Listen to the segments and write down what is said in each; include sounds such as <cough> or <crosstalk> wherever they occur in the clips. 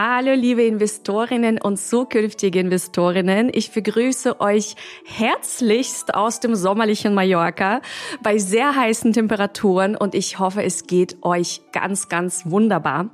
Hallo liebe Investorinnen und zukünftige Investorinnen. Ich begrüße euch herzlichst aus dem sommerlichen Mallorca bei sehr heißen Temperaturen und ich hoffe, es geht euch ganz, ganz wunderbar.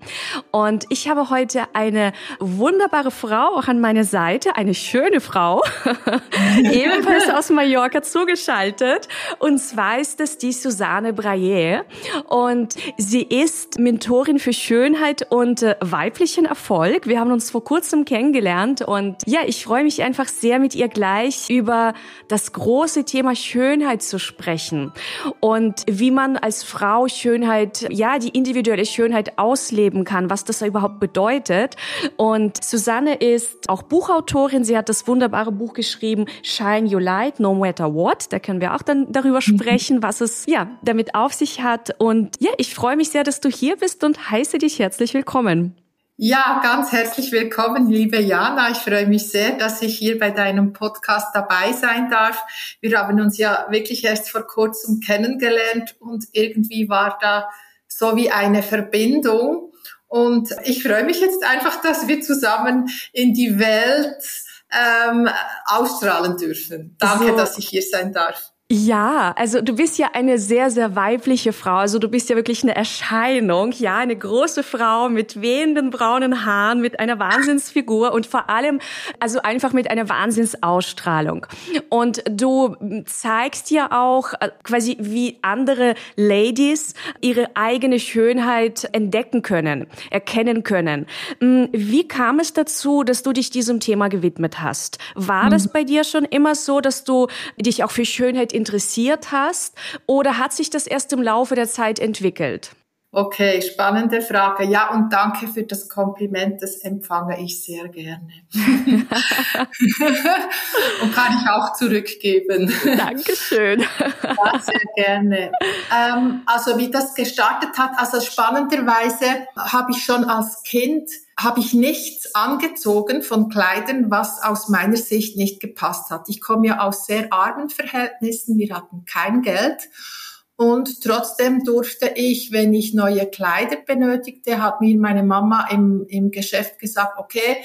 Und ich habe heute eine wunderbare Frau auch an meiner Seite, eine schöne Frau, <laughs> ebenfalls aus Mallorca zugeschaltet. Und zwar ist es die Susanne Braillet und sie ist Mentorin für Schönheit und äh, weiblichen Erfolg Erfolg. Wir haben uns vor kurzem kennengelernt und ja, ich freue mich einfach sehr mit ihr gleich über das große Thema Schönheit zu sprechen und wie man als Frau Schönheit, ja, die individuelle Schönheit ausleben kann, was das überhaupt bedeutet. Und Susanne ist auch Buchautorin. Sie hat das wunderbare Buch geschrieben, Shine Your Light, No Matter What. Da können wir auch dann darüber mhm. sprechen, was es ja damit auf sich hat. Und ja, ich freue mich sehr, dass du hier bist und heiße dich herzlich willkommen. Ja, ganz herzlich willkommen, liebe Jana. Ich freue mich sehr, dass ich hier bei deinem Podcast dabei sein darf. Wir haben uns ja wirklich erst vor kurzem kennengelernt und irgendwie war da so wie eine Verbindung. Und ich freue mich jetzt einfach, dass wir zusammen in die Welt ähm, ausstrahlen dürfen. Danke, so. dass ich hier sein darf. Ja, also du bist ja eine sehr, sehr weibliche Frau. Also du bist ja wirklich eine Erscheinung, ja, eine große Frau mit wehenden braunen Haaren, mit einer Wahnsinnsfigur und vor allem, also einfach mit einer Wahnsinnsausstrahlung. Und du zeigst ja auch äh, quasi, wie andere Ladies ihre eigene Schönheit entdecken können, erkennen können. Hm, wie kam es dazu, dass du dich diesem Thema gewidmet hast? War das mhm. bei dir schon immer so, dass du dich auch für Schönheit interessiert hast oder hat sich das erst im Laufe der Zeit entwickelt? Okay, spannende Frage. Ja, und danke für das Kompliment. Das empfange ich sehr gerne. <laughs> und kann ich auch zurückgeben. Dankeschön. ja, sehr gerne. Ähm, also wie das gestartet hat, also spannenderweise habe ich schon als Kind habe ich nichts angezogen von Kleidern, was aus meiner Sicht nicht gepasst hat. Ich komme ja aus sehr armen Verhältnissen, wir hatten kein Geld. Und trotzdem durfte ich, wenn ich neue Kleider benötigte, hat mir meine Mama im, im Geschäft gesagt, okay,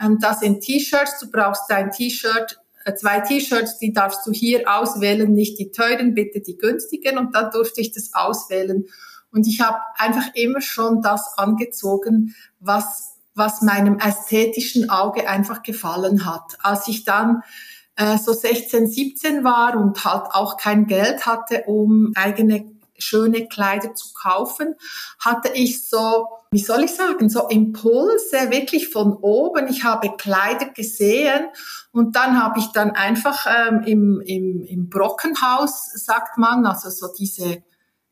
ähm, das sind T-Shirts, du brauchst ein T-Shirt, äh, zwei T-Shirts, die darfst du hier auswählen, nicht die teuren, bitte die günstigen. Und dann durfte ich das auswählen. Und ich habe einfach immer schon das angezogen, was was meinem ästhetischen Auge einfach gefallen hat. Als ich dann äh, so 16, 17 war und halt auch kein Geld hatte, um eigene schöne Kleider zu kaufen, hatte ich so, wie soll ich sagen, so Impulse wirklich von oben. Ich habe Kleider gesehen und dann habe ich dann einfach ähm, im, im, im Brockenhaus, sagt man, also so diese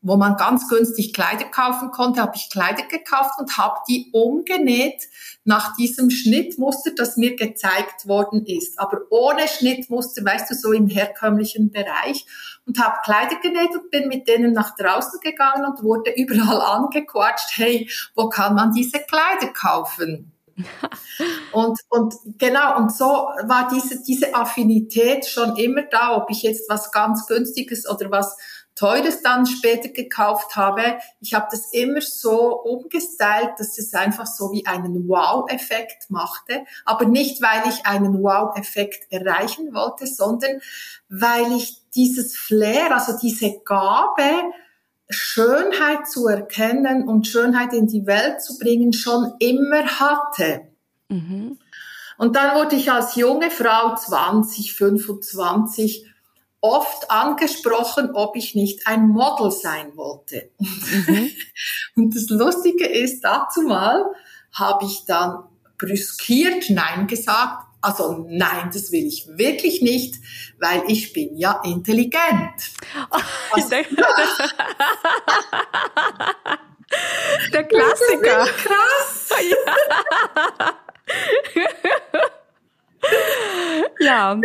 wo man ganz günstig Kleider kaufen konnte, habe ich Kleider gekauft und habe die umgenäht nach diesem Schnittmuster, das mir gezeigt worden ist. Aber ohne Schnittmuster, weißt du, so im herkömmlichen Bereich. Und habe Kleider genäht und bin mit denen nach draußen gegangen und wurde überall <laughs> angequatscht, hey, wo kann man diese Kleider kaufen? <laughs> und, und genau, und so war diese, diese Affinität schon immer da, ob ich jetzt was ganz günstiges oder was Teures dann später gekauft habe. Ich habe das immer so umgestylt, dass es einfach so wie einen Wow-Effekt machte. Aber nicht, weil ich einen Wow-Effekt erreichen wollte, sondern weil ich dieses Flair, also diese Gabe, Schönheit zu erkennen und Schönheit in die Welt zu bringen, schon immer hatte. Mhm. Und dann wurde ich als junge Frau 20, 25 oft angesprochen, ob ich nicht ein Model sein wollte. Mhm. <laughs> Und das Lustige ist, dazu mal habe ich dann brüskiert Nein gesagt. Also nein, das will ich wirklich nicht, weil ich bin ja intelligent. Oh, also, Der <laughs> Klassiker. krass. <laughs> Ja. Ja.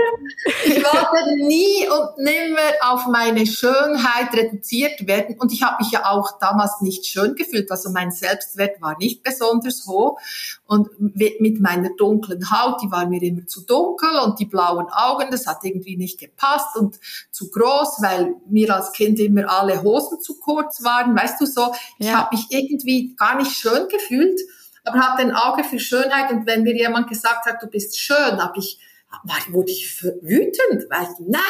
Ich wollte nie und nimmer auf meine Schönheit reduziert werden. Und ich habe mich ja auch damals nicht schön gefühlt. Also mein Selbstwert war nicht besonders hoch. Und mit meiner dunklen Haut, die war mir immer zu dunkel und die blauen Augen, das hat irgendwie nicht gepasst und zu groß, weil mir als Kind immer alle Hosen zu kurz waren. Weißt du so, ich ja. habe mich irgendwie gar nicht schön gefühlt aber hatte ein Auge für Schönheit und wenn mir jemand gesagt hat, du bist schön, habe ich war, wurde ich wütend, weil nein,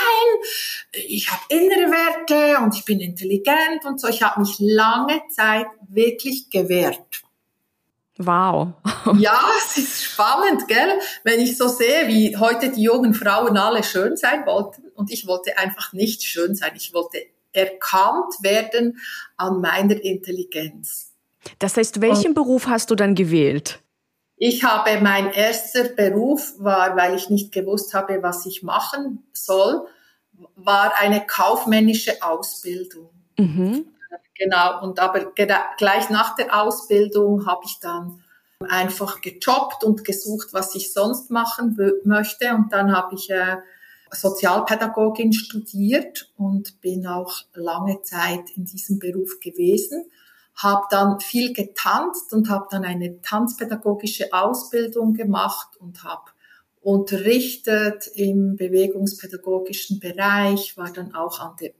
ich habe innere Werte und ich bin intelligent und so. Ich habe mich lange Zeit wirklich gewehrt. Wow. <laughs> ja, es ist spannend, gell? Wenn ich so sehe, wie heute die jungen Frauen alle schön sein wollten und ich wollte einfach nicht schön sein. Ich wollte erkannt werden an meiner Intelligenz. Das heißt, welchen und Beruf hast du dann gewählt? Ich habe mein erster Beruf war, weil ich nicht gewusst habe, was ich machen soll, war eine kaufmännische Ausbildung. Mhm. Genau. Und aber gleich nach der Ausbildung habe ich dann einfach gejobbt und gesucht, was ich sonst machen möchte. Und dann habe ich äh, Sozialpädagogin studiert und bin auch lange Zeit in diesem Beruf gewesen habe dann viel getanzt und habe dann eine tanzpädagogische Ausbildung gemacht und habe unterrichtet im bewegungspädagogischen Bereich, war dann auch an der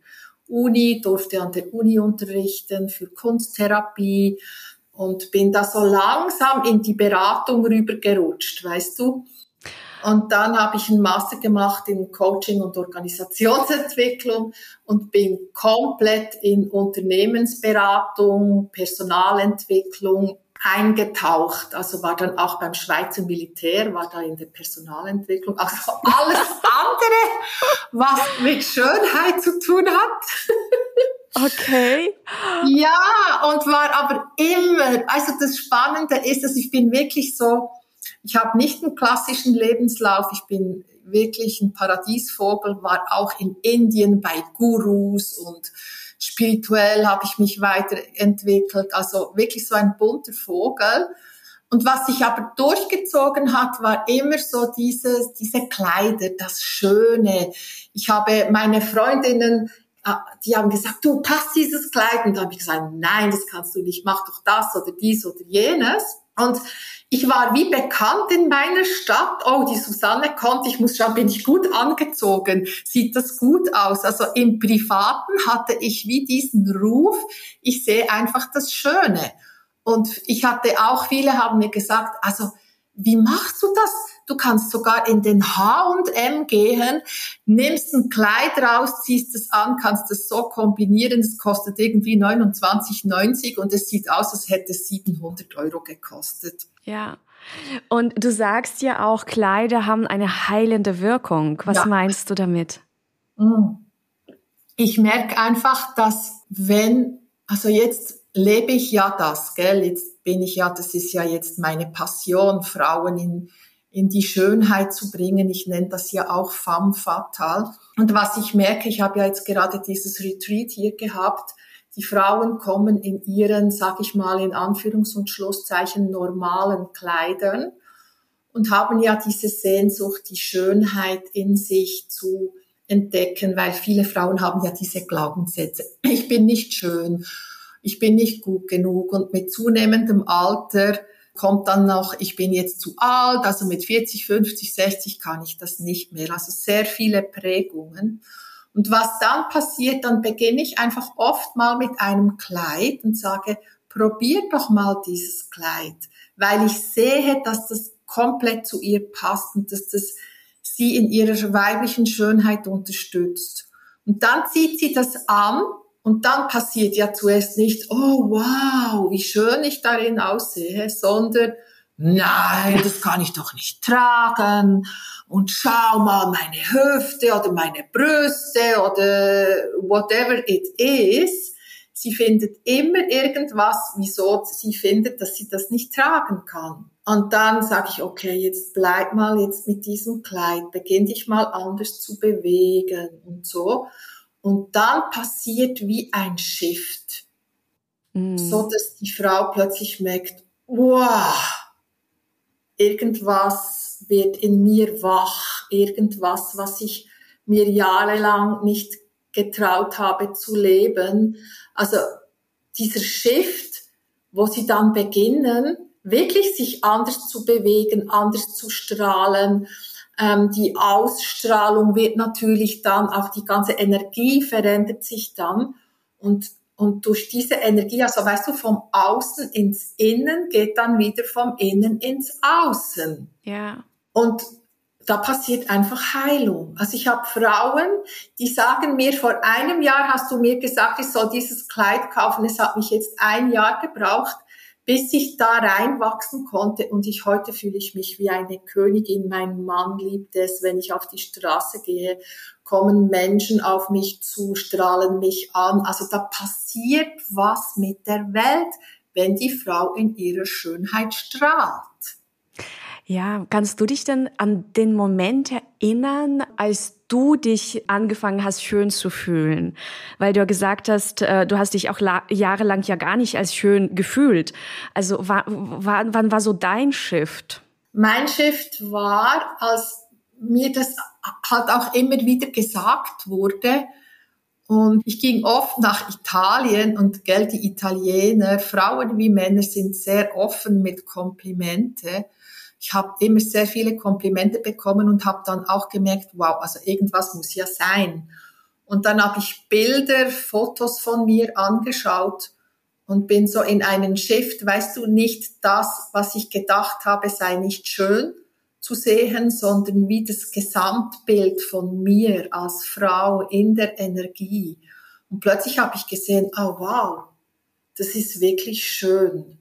Uni, durfte an der Uni unterrichten für Kunsttherapie und bin da so langsam in die Beratung rübergerutscht, weißt du? Und dann habe ich einen Master gemacht in Coaching und Organisationsentwicklung und bin komplett in Unternehmensberatung, Personalentwicklung eingetaucht. Also war dann auch beim Schweizer Militär, war da in der Personalentwicklung. Also alles <laughs> andere, was mit Schönheit zu tun hat. Okay. Ja, und war aber immer, also das Spannende ist, dass ich bin wirklich so, ich habe nicht einen klassischen Lebenslauf. Ich bin wirklich ein Paradiesvogel, war auch in Indien bei Gurus und spirituell habe ich mich weiterentwickelt. Also wirklich so ein bunter Vogel. Und was sich aber durchgezogen hat, war immer so diese, diese Kleider, das Schöne. Ich habe meine Freundinnen, äh, die haben gesagt, du passt dieses Kleid. Und da habe ich gesagt, nein, das kannst du nicht, mach doch das oder dies oder jenes. Und ich war wie bekannt in meiner Stadt. Oh, die Susanne kommt, ich muss schauen, bin ich gut angezogen? Sieht das gut aus? Also im Privaten hatte ich wie diesen Ruf, ich sehe einfach das Schöne. Und ich hatte auch, viele haben mir gesagt, also wie machst du das? Du kannst sogar in den H&M gehen, nimmst ein Kleid raus, ziehst es an, kannst es so kombinieren, es kostet irgendwie 29,90 und es sieht aus, als hätte es 700 Euro gekostet. Ja. Und du sagst ja auch, Kleider haben eine heilende Wirkung. Was ja. meinst du damit? Mm. Ich merke einfach, dass wenn, also jetzt lebe ich ja das, gell? Jetzt bin ich ja, das ist ja jetzt meine Passion, Frauen in, in die Schönheit zu bringen. Ich nenne das ja auch femme fatale. Und was ich merke, ich habe ja jetzt gerade dieses Retreat hier gehabt, die Frauen kommen in ihren, sag ich mal, in Anführungs- und Schlusszeichen normalen Kleidern und haben ja diese Sehnsucht, die Schönheit in sich zu entdecken, weil viele Frauen haben ja diese Glaubenssätze. Ich bin nicht schön, ich bin nicht gut genug und mit zunehmendem Alter kommt dann noch, ich bin jetzt zu alt, also mit 40, 50, 60 kann ich das nicht mehr. Also sehr viele Prägungen. Und was dann passiert, dann beginne ich einfach oft mal mit einem Kleid und sage, probier doch mal dieses Kleid, weil ich sehe, dass das komplett zu ihr passt und dass das sie in ihrer weiblichen Schönheit unterstützt. Und dann zieht sie das an und dann passiert ja zuerst nicht, oh wow, wie schön ich darin aussehe, sondern nein, das kann ich doch nicht tragen. Und schau mal meine Hüfte oder meine Brüste oder whatever it is. Sie findet immer irgendwas, wieso sie findet, dass sie das nicht tragen kann. Und dann sage ich, okay, jetzt bleib mal jetzt mit diesem Kleid, beginn dich mal anders zu bewegen und so. Und dann passiert wie ein Shift. Mm. So dass die Frau plötzlich merkt, wow, irgendwas wird in mir wach, irgendwas, was ich mir jahrelang nicht getraut habe zu leben. Also dieser Shift, wo sie dann beginnen, wirklich sich anders zu bewegen, anders zu strahlen. Ähm, die Ausstrahlung wird natürlich dann, auch die ganze Energie verändert sich dann. Und, und durch diese Energie, also weißt du, vom Außen ins Innen geht dann wieder vom Innen ins Außen. Ja. Und da passiert einfach Heilung. Also ich habe Frauen, die sagen mir, vor einem Jahr hast du mir gesagt, ich soll dieses Kleid kaufen. Es hat mich jetzt ein Jahr gebraucht, bis ich da reinwachsen konnte. Und ich heute fühle ich mich wie eine Königin. Mein Mann liebt es, wenn ich auf die Straße gehe, kommen Menschen auf mich zu, strahlen mich an. Also da passiert was mit der Welt, wenn die Frau in ihrer Schönheit strahlt. Ja, kannst du dich denn an den Moment erinnern, als du dich angefangen hast, schön zu fühlen? Weil du ja gesagt hast, äh, du hast dich auch jahrelang ja gar nicht als schön gefühlt. Also wann, wann war so dein Shift? Mein Shift war, als mir das halt auch immer wieder gesagt wurde, und ich ging oft nach Italien und gell, die Italiener, Frauen wie Männer sind sehr offen mit Komplimente ich habe immer sehr viele Komplimente bekommen und habe dann auch gemerkt, wow, also irgendwas muss ja sein. Und dann habe ich Bilder, Fotos von mir angeschaut und bin so in einen Shift, weißt du, nicht das, was ich gedacht habe, sei nicht schön zu sehen, sondern wie das Gesamtbild von mir als Frau in der Energie. Und plötzlich habe ich gesehen, oh wow, das ist wirklich schön.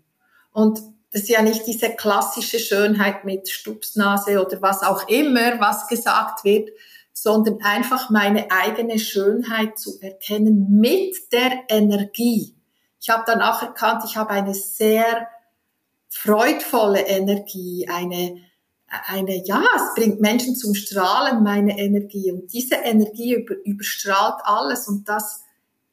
Und das ist ja nicht diese klassische Schönheit mit Stupsnase oder was auch immer, was gesagt wird, sondern einfach meine eigene Schönheit zu erkennen mit der Energie. Ich habe dann auch erkannt, ich habe eine sehr freudvolle Energie, eine, eine, ja, es bringt Menschen zum Strahlen, meine Energie. Und diese Energie über, überstrahlt alles und das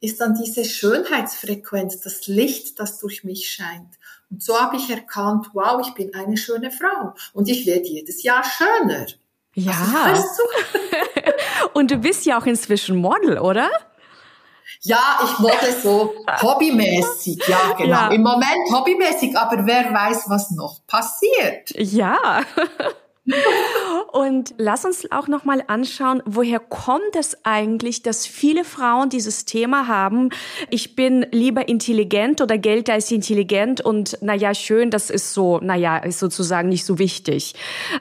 ist dann diese Schönheitsfrequenz, das Licht, das durch mich scheint. Und so habe ich erkannt, wow, ich bin eine schöne Frau und ich werde jedes Jahr schöner. Ja. Also, <laughs> und du bist ja auch inzwischen Model, oder? Ja, ich model so hobbymäßig, ja, genau. Ja. Im Moment hobbymäßig, aber wer weiß, was noch passiert. Ja. Und lass uns auch noch mal anschauen, woher kommt es eigentlich, dass viele Frauen dieses Thema haben? Ich bin lieber intelligent oder gelte als intelligent und naja, schön, das ist so, naja, ist sozusagen nicht so wichtig.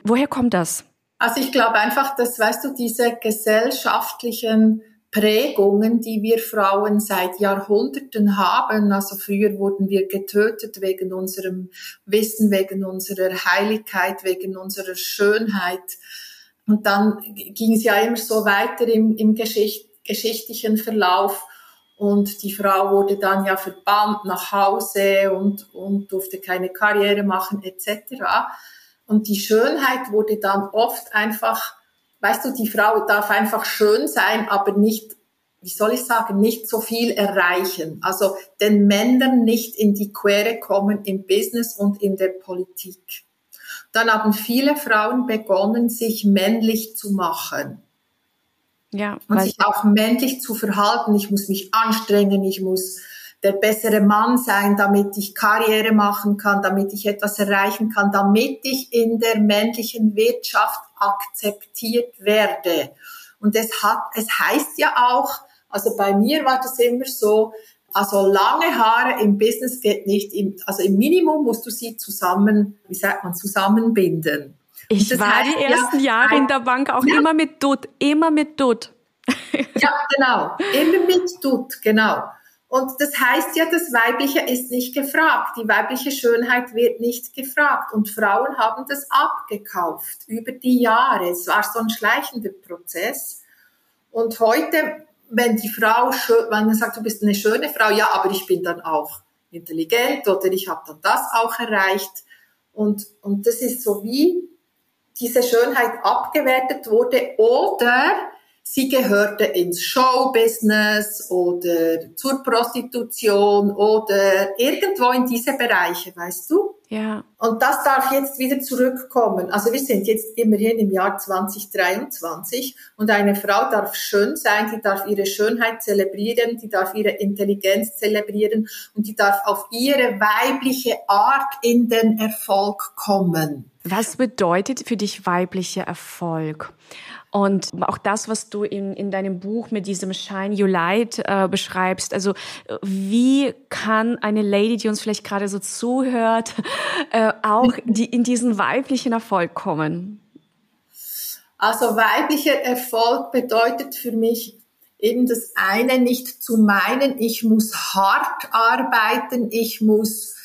Woher kommt das? Also ich glaube einfach, dass, weißt du, diese gesellschaftlichen Prägungen, die wir Frauen seit Jahrhunderten haben. Also früher wurden wir getötet wegen unserem Wissen, wegen unserer Heiligkeit, wegen unserer Schönheit. Und dann ging es ja immer so weiter im, im Geschicht, geschichtlichen Verlauf. Und die Frau wurde dann ja verbannt nach Hause und, und durfte keine Karriere machen etc. Und die Schönheit wurde dann oft einfach weißt du, die Frau darf einfach schön sein, aber nicht, wie soll ich sagen, nicht so viel erreichen. Also den Männern nicht in die Quere kommen im Business und in der Politik. Dann haben viele Frauen begonnen, sich männlich zu machen. Ja, und sich auch männlich zu verhalten. Ich muss mich anstrengen, ich muss der bessere Mann sein, damit ich Karriere machen kann, damit ich etwas erreichen kann, damit ich in der männlichen Wirtschaft akzeptiert werde. Und es hat, es heißt ja auch, also bei mir war das immer so, also lange Haare im Business geht nicht, im, also im Minimum musst du sie zusammen, wie sagt man, zusammenbinden. Ich war die ersten ja, Jahre in der Bank auch ja. immer mit Dutt, immer mit Dutt. ja, genau, immer mit Dutt, genau. Und das heißt ja, das Weibliche ist nicht gefragt. Die weibliche Schönheit wird nicht gefragt. Und Frauen haben das abgekauft über die Jahre. Es war so ein schleichender Prozess. Und heute, wenn die Frau, wenn man sagt, du bist eine schöne Frau, ja, aber ich bin dann auch intelligent oder ich habe dann das auch erreicht. Und, und das ist so wie diese Schönheit abgewertet wurde oder sie gehörte ins Showbusiness oder zur Prostitution oder irgendwo in diese Bereiche, weißt du? Ja. Und das darf jetzt wieder zurückkommen. Also wir sind jetzt immerhin im Jahr 2023 und eine Frau darf schön sein, die darf ihre Schönheit zelebrieren, die darf ihre Intelligenz zelebrieren und die darf auf ihre weibliche Art in den Erfolg kommen. Was bedeutet für dich weiblicher Erfolg? Und auch das, was du in, in deinem Buch mit diesem Shine You Light äh, beschreibst, also wie kann eine Lady, die uns vielleicht gerade so zuhört, <laughs> äh, auch <laughs> die, in diesen weiblichen Erfolg kommen? Also weiblicher Erfolg bedeutet für mich eben das eine nicht zu meinen, ich muss hart arbeiten, ich muss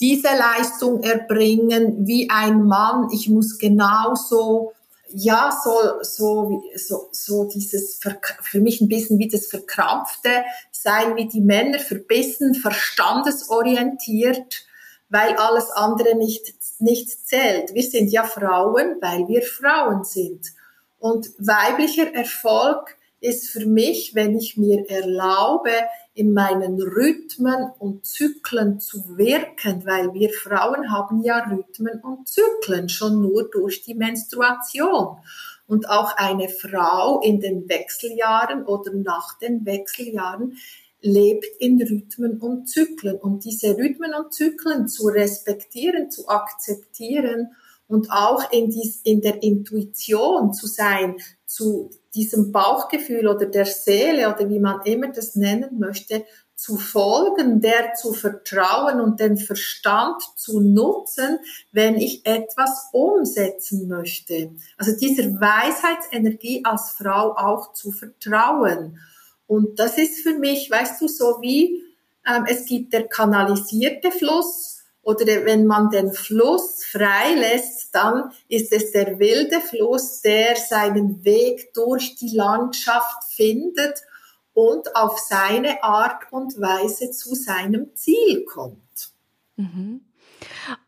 diese Leistung erbringen wie ein Mann, ich muss genauso ja, so, so, so, so dieses, für mich ein bisschen wie das Verkrampfte sein, wie die Männer verbissen, verstandesorientiert, weil alles andere nicht, nicht zählt. Wir sind ja Frauen, weil wir Frauen sind. Und weiblicher Erfolg ist für mich, wenn ich mir erlaube, in meinen Rhythmen und Zyklen zu wirken, weil wir Frauen haben ja Rhythmen und Zyklen schon nur durch die Menstruation. Und auch eine Frau in den Wechseljahren oder nach den Wechseljahren lebt in Rhythmen und Zyklen. Und diese Rhythmen und Zyklen zu respektieren, zu akzeptieren und auch in, dies, in der Intuition zu sein, zu diesem Bauchgefühl oder der Seele oder wie man immer das nennen möchte, zu folgen, der zu vertrauen und den Verstand zu nutzen, wenn ich etwas umsetzen möchte. Also dieser Weisheitsenergie als Frau auch zu vertrauen. Und das ist für mich, weißt du, so wie ähm, es gibt der kanalisierte Fluss oder wenn man den Fluss frei lässt, dann ist es der wilde Fluss, der seinen Weg durch die Landschaft findet und auf seine Art und Weise zu seinem Ziel kommt. Mhm.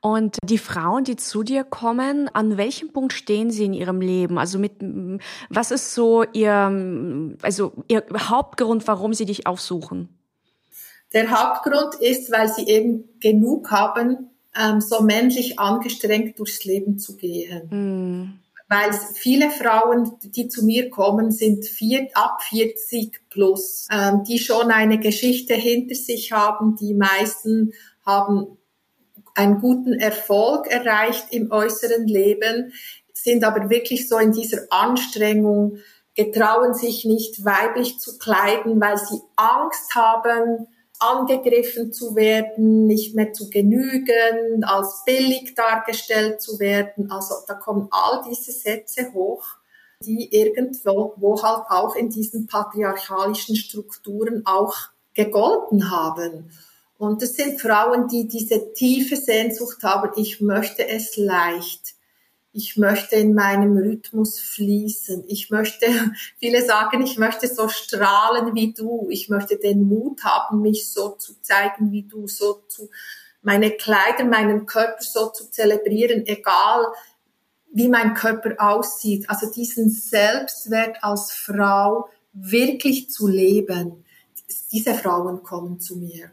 Und die Frauen, die zu dir kommen, an welchem Punkt stehen sie in ihrem Leben? Also mit, was ist so ihr, also ihr Hauptgrund, warum sie dich aufsuchen? Der Hauptgrund ist, weil sie eben genug haben, ähm, so männlich angestrengt durchs Leben zu gehen. Mm. Weil viele Frauen, die zu mir kommen, sind vier, ab 40 plus, ähm, die schon eine Geschichte hinter sich haben. Die meisten haben einen guten Erfolg erreicht im äußeren Leben, sind aber wirklich so in dieser Anstrengung, getrauen sich nicht weiblich zu kleiden, weil sie Angst haben, angegriffen zu werden, nicht mehr zu genügen, als billig dargestellt zu werden. Also da kommen all diese Sätze hoch, die irgendwo wo halt auch in diesen patriarchalischen Strukturen auch gegolten haben. Und es sind Frauen, die diese tiefe Sehnsucht haben, ich möchte es leicht ich möchte in meinem Rhythmus fließen. Ich möchte, <laughs> viele sagen, ich möchte so strahlen wie du. Ich möchte den Mut haben, mich so zu zeigen wie du, so zu, meine Kleider, meinen Körper so zu zelebrieren, egal wie mein Körper aussieht. Also diesen Selbstwert als Frau wirklich zu leben. Diese Frauen kommen zu mir.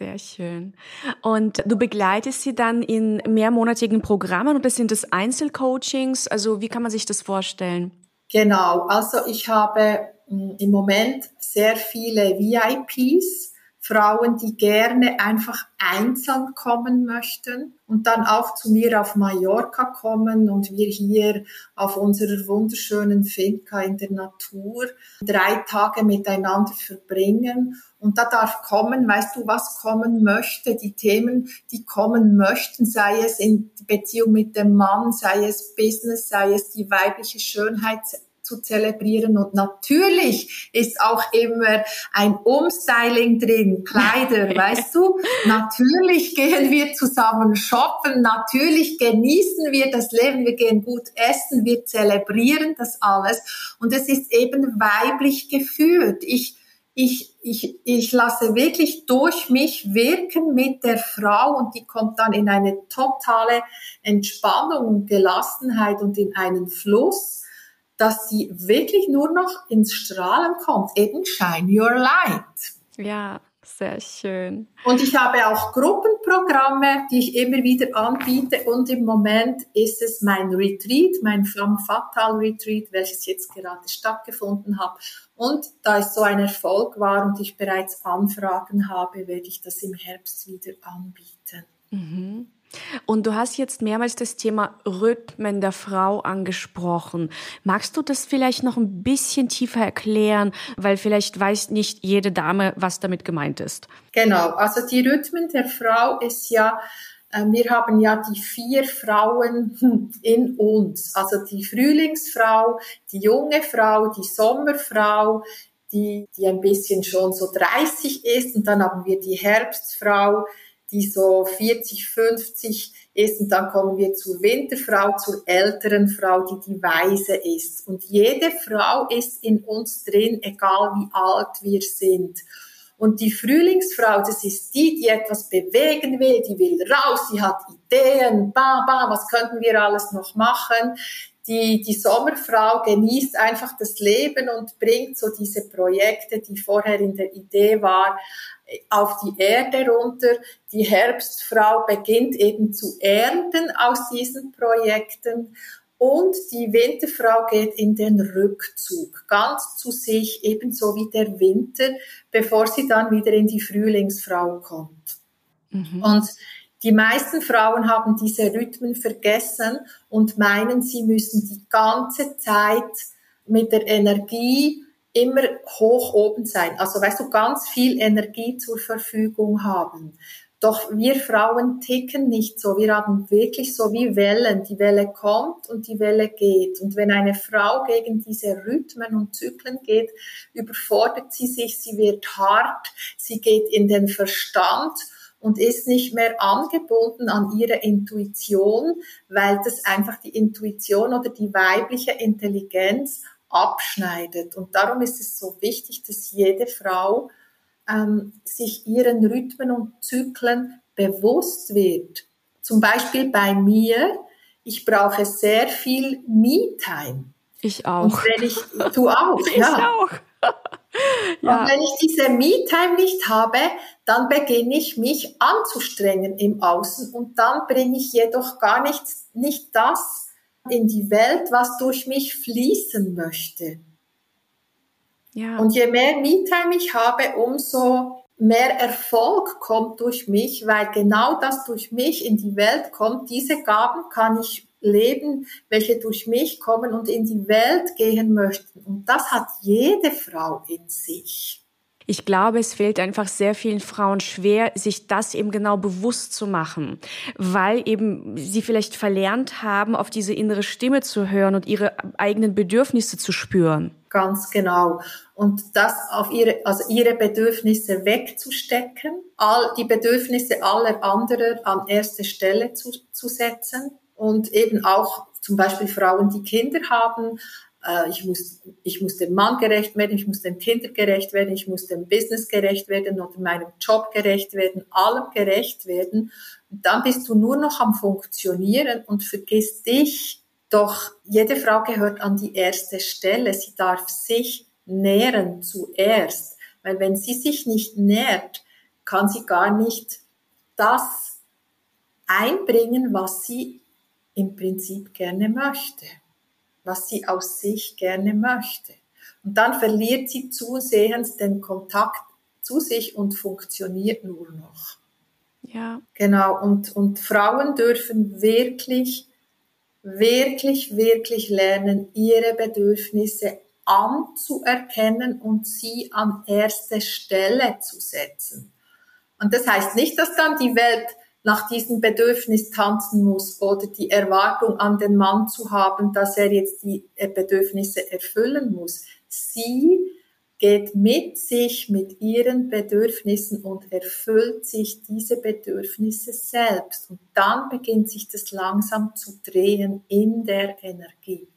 Sehr schön. Und du begleitest sie dann in mehrmonatigen Programmen oder sind das Einzelcoachings? Also wie kann man sich das vorstellen? Genau, also ich habe hm, im Moment sehr viele VIPs, Frauen, die gerne einfach einzeln kommen möchten und dann auch zu mir auf Mallorca kommen und wir hier auf unserer wunderschönen Finca in der Natur drei Tage miteinander verbringen. Und da darf kommen, weißt du, was kommen möchte, die Themen, die kommen möchten, sei es in Beziehung mit dem Mann, sei es Business, sei es die weibliche Schönheit, zu zelebrieren. Und natürlich ist auch immer ein Umstyling drin, Kleider, <laughs> weißt du? Natürlich gehen wir zusammen shoppen, natürlich genießen wir das Leben, wir gehen gut essen, wir zelebrieren das alles. Und es ist eben weiblich geführt. Ich ich, ich, ich lasse wirklich durch mich wirken mit der Frau und die kommt dann in eine totale Entspannung und Gelassenheit und in einen Fluss dass sie wirklich nur noch ins Strahlen kommt. Eben shine your light. Ja, sehr schön. Und ich habe auch Gruppenprogramme, die ich immer wieder anbiete. Und im Moment ist es mein Retreat, mein Femme Fatal Retreat, welches jetzt gerade stattgefunden hat. Und da es so ein Erfolg war und ich bereits Anfragen habe, werde ich das im Herbst wieder anbieten. Mhm. Und du hast jetzt mehrmals das Thema Rhythmen der Frau angesprochen. Magst du das vielleicht noch ein bisschen tiefer erklären, weil vielleicht weiß nicht jede Dame, was damit gemeint ist? Genau, also die Rhythmen der Frau ist ja, äh, wir haben ja die vier Frauen <laughs> in uns, also die Frühlingsfrau, die junge Frau, die Sommerfrau, die, die ein bisschen schon so 30 ist und dann haben wir die Herbstfrau, die so 40, 50 ist. Und dann kommen wir zur Winterfrau, zur älteren Frau, die die Weise ist. Und jede Frau ist in uns drin, egal wie alt wir sind. Und die Frühlingsfrau, das ist die, die etwas bewegen will, die will raus, die hat Ideen, ba, ba, was könnten wir alles noch machen? Die, die Sommerfrau genießt einfach das Leben und bringt so diese Projekte, die vorher in der Idee war, auf die Erde runter. Die Herbstfrau beginnt eben zu ernten aus diesen Projekten und die Winterfrau geht in den Rückzug, ganz zu sich, ebenso wie der Winter, bevor sie dann wieder in die Frühlingsfrau kommt. Mhm. Und die meisten Frauen haben diese Rhythmen vergessen und meinen, sie müssen die ganze Zeit mit der Energie immer hoch oben sein. Also weißt du, ganz viel Energie zur Verfügung haben. Doch wir Frauen ticken nicht so. Wir haben wirklich so wie Wellen. Die Welle kommt und die Welle geht. Und wenn eine Frau gegen diese Rhythmen und Zyklen geht, überfordert sie sich, sie wird hart, sie geht in den Verstand und ist nicht mehr angebunden an ihre Intuition, weil das einfach die Intuition oder die weibliche Intelligenz abschneidet. Und darum ist es so wichtig, dass jede Frau ähm, sich ihren Rhythmen und Zyklen bewusst wird. Zum Beispiel bei mir, ich brauche sehr viel Me-Time. Ich auch. Und wenn ich, du auch, <laughs> ich ja. auch. Ja. Und wenn ich diese Me-Time nicht habe, dann beginne ich mich anzustrengen im Außen und dann bringe ich jedoch gar nicht, nicht das in die Welt, was durch mich fließen möchte. Ja. Und je mehr Me-Time ich habe, umso mehr Erfolg kommt durch mich, weil genau das durch mich in die Welt kommt. Diese Gaben kann ich leben, welche durch mich kommen und in die Welt gehen möchten. Und das hat jede Frau in sich. Ich glaube, es fehlt einfach sehr vielen Frauen schwer, sich das eben genau bewusst zu machen, weil eben sie vielleicht verlernt haben, auf diese innere Stimme zu hören und ihre eigenen Bedürfnisse zu spüren. Ganz genau. Und das auf ihre, also ihre Bedürfnisse wegzustecken, all die Bedürfnisse aller anderen an erste Stelle zu, zu setzen und eben auch zum Beispiel Frauen, die Kinder haben, äh, ich muss, ich muss dem Mann gerecht werden, ich muss den Kindern gerecht werden, ich muss dem Business gerecht werden oder meinem Job gerecht werden, allem gerecht werden. Und dann bist du nur noch am Funktionieren und vergisst dich. Doch jede Frau gehört an die erste Stelle. Sie darf sich nähren zuerst. Weil wenn sie sich nicht nährt, kann sie gar nicht das einbringen, was sie im Prinzip gerne möchte was sie aus sich gerne möchte. Und dann verliert sie zusehends den Kontakt zu sich und funktioniert nur noch. Ja. Genau. Und, und Frauen dürfen wirklich, wirklich, wirklich lernen, ihre Bedürfnisse anzuerkennen und sie an erste Stelle zu setzen. Und das heißt nicht, dass dann die Welt nach diesem Bedürfnis tanzen muss oder die Erwartung an den Mann zu haben, dass er jetzt die äh, Bedürfnisse erfüllen muss. Sie geht mit sich, mit ihren Bedürfnissen und erfüllt sich diese Bedürfnisse selbst. Und dann beginnt sich das langsam zu drehen in der Energie.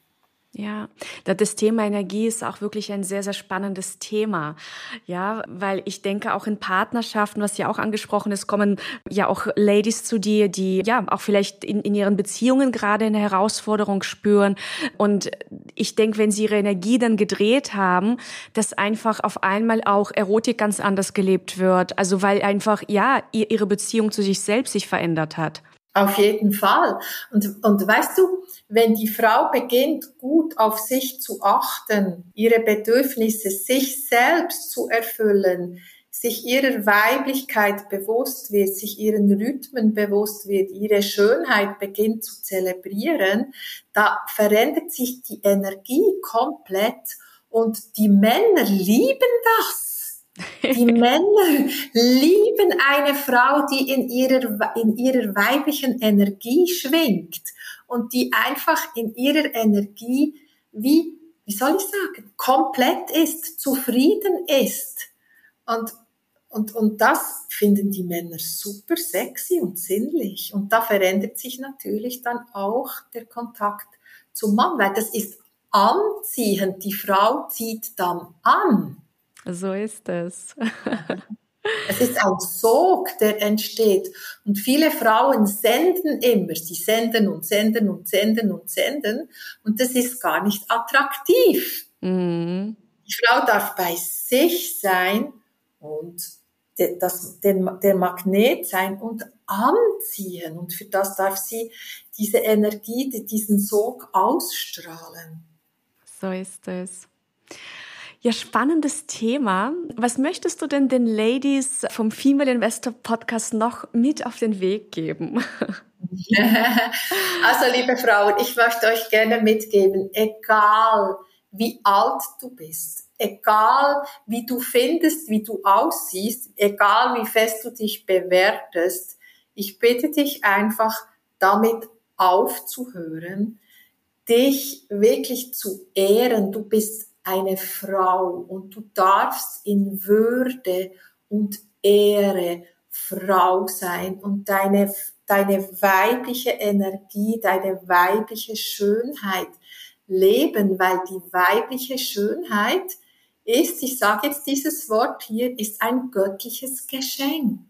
Ja, das Thema Energie ist auch wirklich ein sehr, sehr spannendes Thema. Ja, weil ich denke auch in Partnerschaften, was ja auch angesprochen ist, kommen ja auch Ladies zu dir, die ja auch vielleicht in, in ihren Beziehungen gerade eine Herausforderung spüren. Und ich denke, wenn sie ihre Energie dann gedreht haben, dass einfach auf einmal auch Erotik ganz anders gelebt wird. Also weil einfach, ja, ihre Beziehung zu sich selbst sich verändert hat. Auf jeden Fall. Und, und weißt du, wenn die Frau beginnt, gut auf sich zu achten, ihre Bedürfnisse sich selbst zu erfüllen, sich ihrer Weiblichkeit bewusst wird, sich ihren Rhythmen bewusst wird, ihre Schönheit beginnt zu zelebrieren, da verändert sich die Energie komplett und die Männer lieben das. Die <laughs> Männer lieben eine Frau, die in ihrer, in ihrer weiblichen Energie schwingt und die einfach in ihrer Energie wie, wie soll ich sagen, komplett ist, zufrieden ist. Und, und, und das finden die Männer super sexy und sinnlich. Und da verändert sich natürlich dann auch der Kontakt zum Mann, weil das ist anziehend. Die Frau zieht dann an. So ist es. <laughs> Es ist ein Sog, der entsteht. Und viele Frauen senden immer. Sie senden und senden und senden und senden. Und das ist gar nicht attraktiv. Mhm. Die Frau darf bei sich sein und das, den, der Magnet sein und anziehen. Und für das darf sie diese Energie, diesen Sog ausstrahlen. So ist es. Ja, spannendes Thema. Was möchtest du denn den Ladies vom Female Investor Podcast noch mit auf den Weg geben? <laughs> Also, liebe Frauen, ich möchte euch gerne mitgeben, egal wie alt du bist, egal wie du findest, wie du aussiehst, egal wie fest du dich bewertest, ich bitte dich einfach damit aufzuhören, dich wirklich zu ehren. Du bist eine Frau. Und du darfst in Würde und Ehre Frau sein. Und deine, deine weibliche Energie, deine weibliche Schönheit leben, weil die weibliche Schönheit ist, ich sage jetzt dieses Wort hier, ist ein göttliches Geschenk.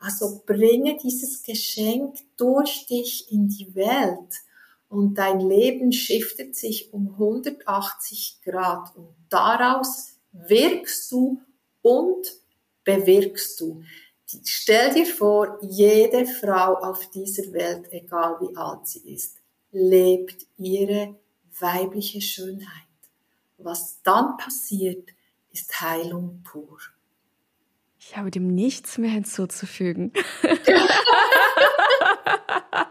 Also bringe dieses Geschenk durch dich in die Welt und dein Leben shiftet sich um 180 Grad und daraus wirkst du und bewirkst du. Stell dir vor, jede Frau auf dieser Welt, egal wie alt sie ist, lebt ihre weibliche Schönheit. Was dann passiert, ist Heilung pur. Ich habe dem nichts mehr hinzuzufügen. <laughs> <laughs>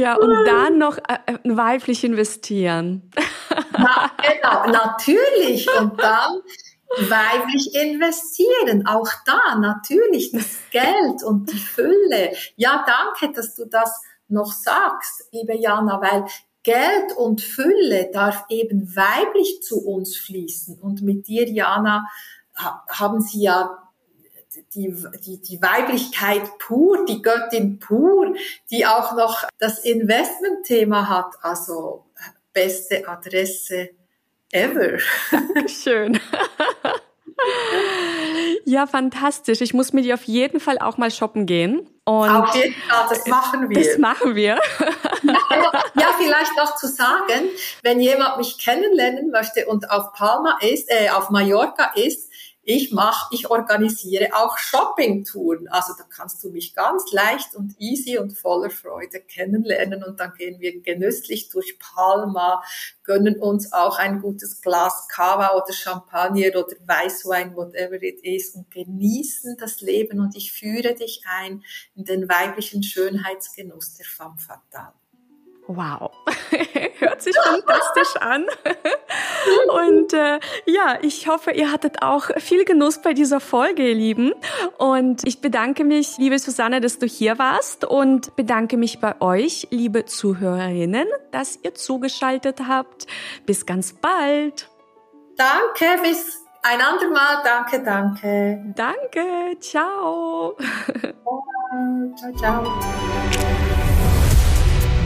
Ja, und dann noch äh, äh, weiblich investieren. Na, genau, natürlich. Und dann weiblich investieren. Auch da natürlich das Geld und die Fülle. Ja, danke, dass du das noch sagst, liebe Jana, weil Geld und Fülle darf eben weiblich zu uns fließen. Und mit dir, Jana, haben sie ja die, die, die Weiblichkeit pur, die Göttin pur, die auch noch das Investmentthema hat. Also beste Adresse ever. Schön. Ja, fantastisch. Ich muss mit dir auf jeden Fall auch mal shoppen gehen. Und auf jeden Fall, das machen wir. Das machen wir. Ja, vielleicht noch zu sagen, wenn jemand mich kennenlernen möchte und auf Palma ist, äh, auf Mallorca ist, ich mache, ich organisiere auch Shopping-Touren. Also da kannst du mich ganz leicht und easy und voller Freude kennenlernen und dann gehen wir genüsslich durch Palma, gönnen uns auch ein gutes Glas Kava oder Champagner oder Weißwein, whatever it is und genießen das Leben und ich führe dich ein in den weiblichen Schönheitsgenuss der femme fatale. Wow, <laughs> hört sich fantastisch an. <laughs> Und äh, ja, ich hoffe, ihr hattet auch viel Genuss bei dieser Folge, ihr Lieben. Und ich bedanke mich, liebe Susanne, dass du hier warst und bedanke mich bei euch, liebe Zuhörerinnen, dass ihr zugeschaltet habt. Bis ganz bald. Danke, bis ein andermal. Danke, danke. Danke, ciao. Ciao, ciao.